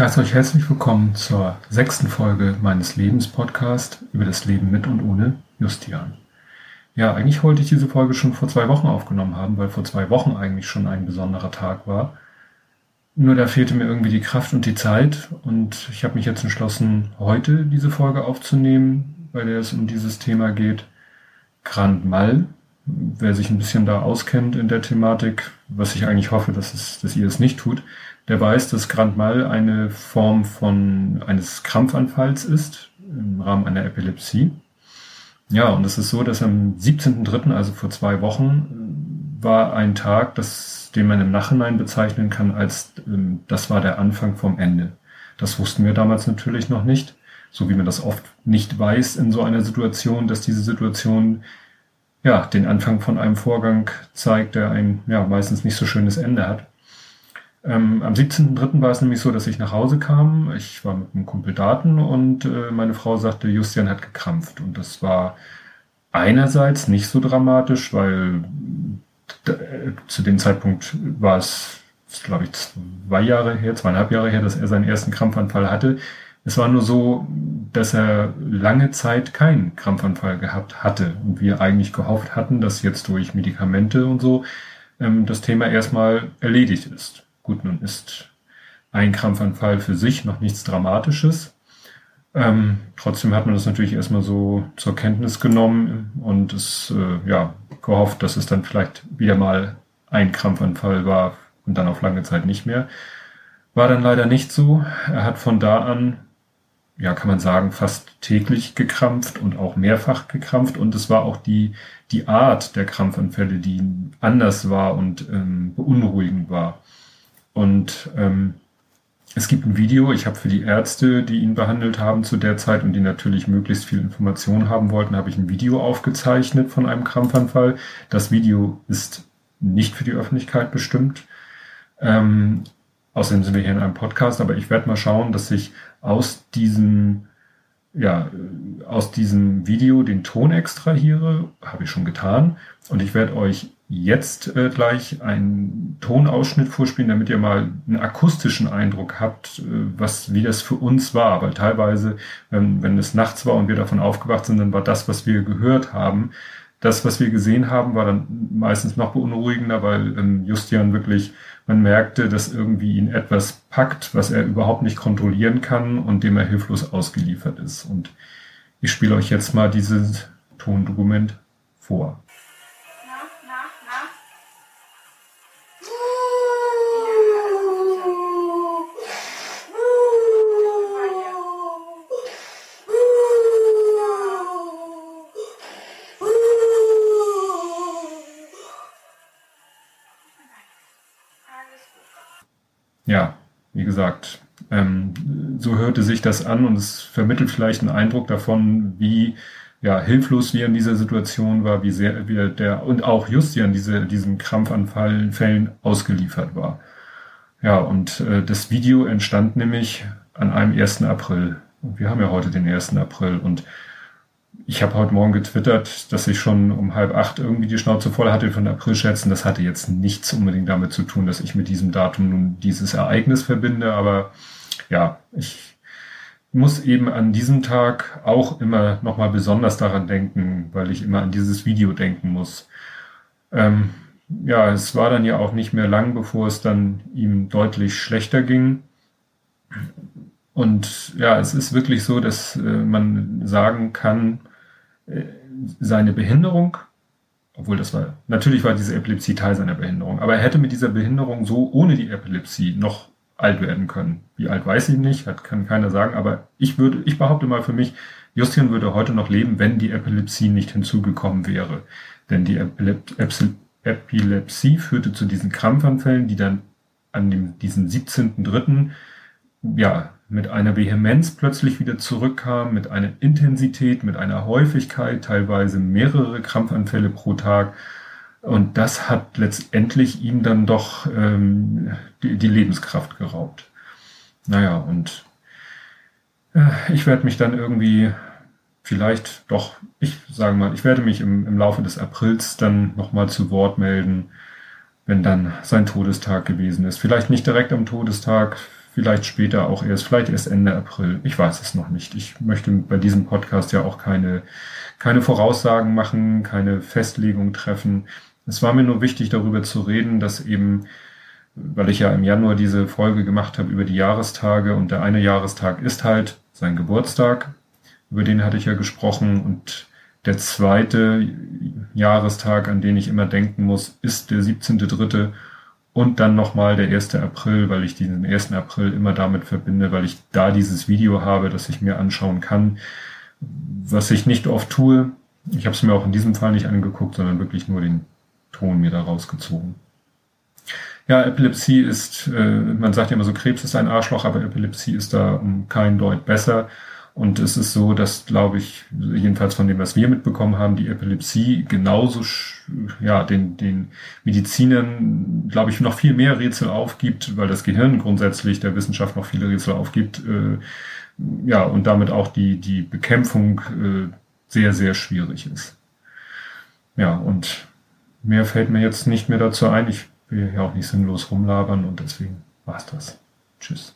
heiße euch herzlich willkommen zur sechsten Folge meines Lebens-Podcast über das Leben mit und ohne Justian. Ja, eigentlich wollte ich diese Folge schon vor zwei Wochen aufgenommen haben, weil vor zwei Wochen eigentlich schon ein besonderer Tag war. Nur da fehlte mir irgendwie die Kraft und die Zeit und ich habe mich jetzt entschlossen, heute diese Folge aufzunehmen, bei der es um dieses Thema geht. Grand Mal. Wer sich ein bisschen da auskennt in der Thematik, was ich eigentlich hoffe, dass, es, dass ihr es nicht tut, der weiß, dass Grand Mal eine Form von eines Krampfanfalls ist im Rahmen einer Epilepsie. Ja, und es ist so, dass am 17.3., also vor zwei Wochen, war ein Tag, das, den man im Nachhinein bezeichnen kann als, ähm, das war der Anfang vom Ende. Das wussten wir damals natürlich noch nicht, so wie man das oft nicht weiß in so einer Situation, dass diese Situation ja den Anfang von einem Vorgang zeigt, der ein ja meistens nicht so schönes Ende hat. Ähm, am 17.03. war es nämlich so, dass ich nach Hause kam. Ich war mit einem Kumpel Daten und äh, meine Frau sagte, Justian hat gekrampft. Und das war einerseits nicht so dramatisch, weil äh, zu dem Zeitpunkt war es, glaube ich, zwei Jahre her, zweieinhalb Jahre her, dass er seinen ersten Krampfanfall hatte. Es war nur so, dass er lange Zeit keinen Krampfanfall gehabt hatte und wir eigentlich gehofft hatten, dass jetzt durch Medikamente und so ähm, das Thema erstmal erledigt ist. Gut, nun ist ein Krampfanfall für sich noch nichts Dramatisches. Ähm, trotzdem hat man das natürlich erstmal so zur Kenntnis genommen und es äh, ja gehofft, dass es dann vielleicht wieder mal ein Krampfanfall war und dann auf lange Zeit nicht mehr. War dann leider nicht so. Er hat von da an, ja, kann man sagen, fast täglich gekrampft und auch mehrfach gekrampft und es war auch die, die Art der Krampfanfälle, die anders war und ähm, beunruhigend war. Und ähm, es gibt ein Video, ich habe für die Ärzte, die ihn behandelt haben zu der Zeit und die natürlich möglichst viel Informationen haben wollten, habe ich ein Video aufgezeichnet von einem Krampfanfall. Das Video ist nicht für die Öffentlichkeit bestimmt. Ähm, außerdem sind wir hier in einem Podcast, aber ich werde mal schauen, dass ich aus diesem ja, aus diesem Video den Ton extrahiere, habe ich schon getan. Und ich werde euch jetzt äh, gleich einen Tonausschnitt vorspielen, damit ihr mal einen akustischen Eindruck habt, äh, was, wie das für uns war. Weil teilweise, wenn, wenn es nachts war und wir davon aufgewacht sind, dann war das, was wir gehört haben, das, was wir gesehen haben, war dann meistens noch beunruhigender, weil ähm, Justian wirklich, man merkte, dass irgendwie ihn etwas packt, was er überhaupt nicht kontrollieren kann und dem er hilflos ausgeliefert ist. Und ich spiele euch jetzt mal dieses Tondokument vor. Ja, wie gesagt, ähm, so hörte sich das an und es vermittelt vielleicht einen Eindruck davon, wie ja, hilflos wir in dieser Situation war, wie sehr wir der und auch Justian diese, diesen Krampfanfällen ausgeliefert war. Ja, und äh, das Video entstand nämlich an einem 1. April. Und wir haben ja heute den 1. April und ich habe heute Morgen getwittert, dass ich schon um halb acht irgendwie die Schnauze voll hatte von Aprilschätzen. Das hatte jetzt nichts unbedingt damit zu tun, dass ich mit diesem Datum nun dieses Ereignis verbinde. Aber ja, ich muss eben an diesem Tag auch immer nochmal besonders daran denken, weil ich immer an dieses Video denken muss. Ähm, ja, es war dann ja auch nicht mehr lang, bevor es dann ihm deutlich schlechter ging. Und ja, es ist wirklich so, dass äh, man sagen kann, seine Behinderung, obwohl das war, natürlich war diese Epilepsie Teil seiner Behinderung, aber er hätte mit dieser Behinderung so ohne die Epilepsie noch alt werden können. Wie alt weiß ich nicht, hat, kann keiner sagen, aber ich würde, ich behaupte mal für mich, Justin würde heute noch leben, wenn die Epilepsie nicht hinzugekommen wäre. Denn die Epilep Epilepsie führte zu diesen Krampfanfällen, die dann an dem, diesen 17.3. ja, mit einer Vehemenz plötzlich wieder zurückkam, mit einer Intensität, mit einer Häufigkeit, teilweise mehrere Krampfanfälle pro Tag. Und das hat letztendlich ihm dann doch ähm, die, die Lebenskraft geraubt. Naja, und äh, ich werde mich dann irgendwie vielleicht doch, ich sage mal, ich werde mich im, im Laufe des Aprils dann nochmal zu Wort melden, wenn dann sein Todestag gewesen ist. Vielleicht nicht direkt am Todestag, vielleicht später auch erst, vielleicht erst Ende April. Ich weiß es noch nicht. Ich möchte bei diesem Podcast ja auch keine, keine Voraussagen machen, keine Festlegung treffen. Es war mir nur wichtig, darüber zu reden, dass eben, weil ich ja im Januar diese Folge gemacht habe über die Jahrestage und der eine Jahrestag ist halt sein Geburtstag, über den hatte ich ja gesprochen und der zweite Jahrestag, an den ich immer denken muss, ist der 17.3. Und dann nochmal der 1. April, weil ich diesen 1. April immer damit verbinde, weil ich da dieses Video habe, das ich mir anschauen kann, was ich nicht oft tue. Ich habe es mir auch in diesem Fall nicht angeguckt, sondern wirklich nur den Ton mir da rausgezogen. Ja, Epilepsie ist, äh, man sagt ja immer so, Krebs ist ein Arschloch, aber Epilepsie ist da um kein Deut besser. Und es ist so, dass, glaube ich, jedenfalls von dem, was wir mitbekommen haben, die Epilepsie genauso, ja, den, den Medizinern, glaube ich, noch viel mehr Rätsel aufgibt, weil das Gehirn grundsätzlich der Wissenschaft noch viele Rätsel aufgibt. Äh, ja, und damit auch die, die Bekämpfung äh, sehr, sehr schwierig ist. Ja, und mehr fällt mir jetzt nicht mehr dazu ein. Ich will ja auch nicht sinnlos rumlabern und deswegen war's das. Tschüss.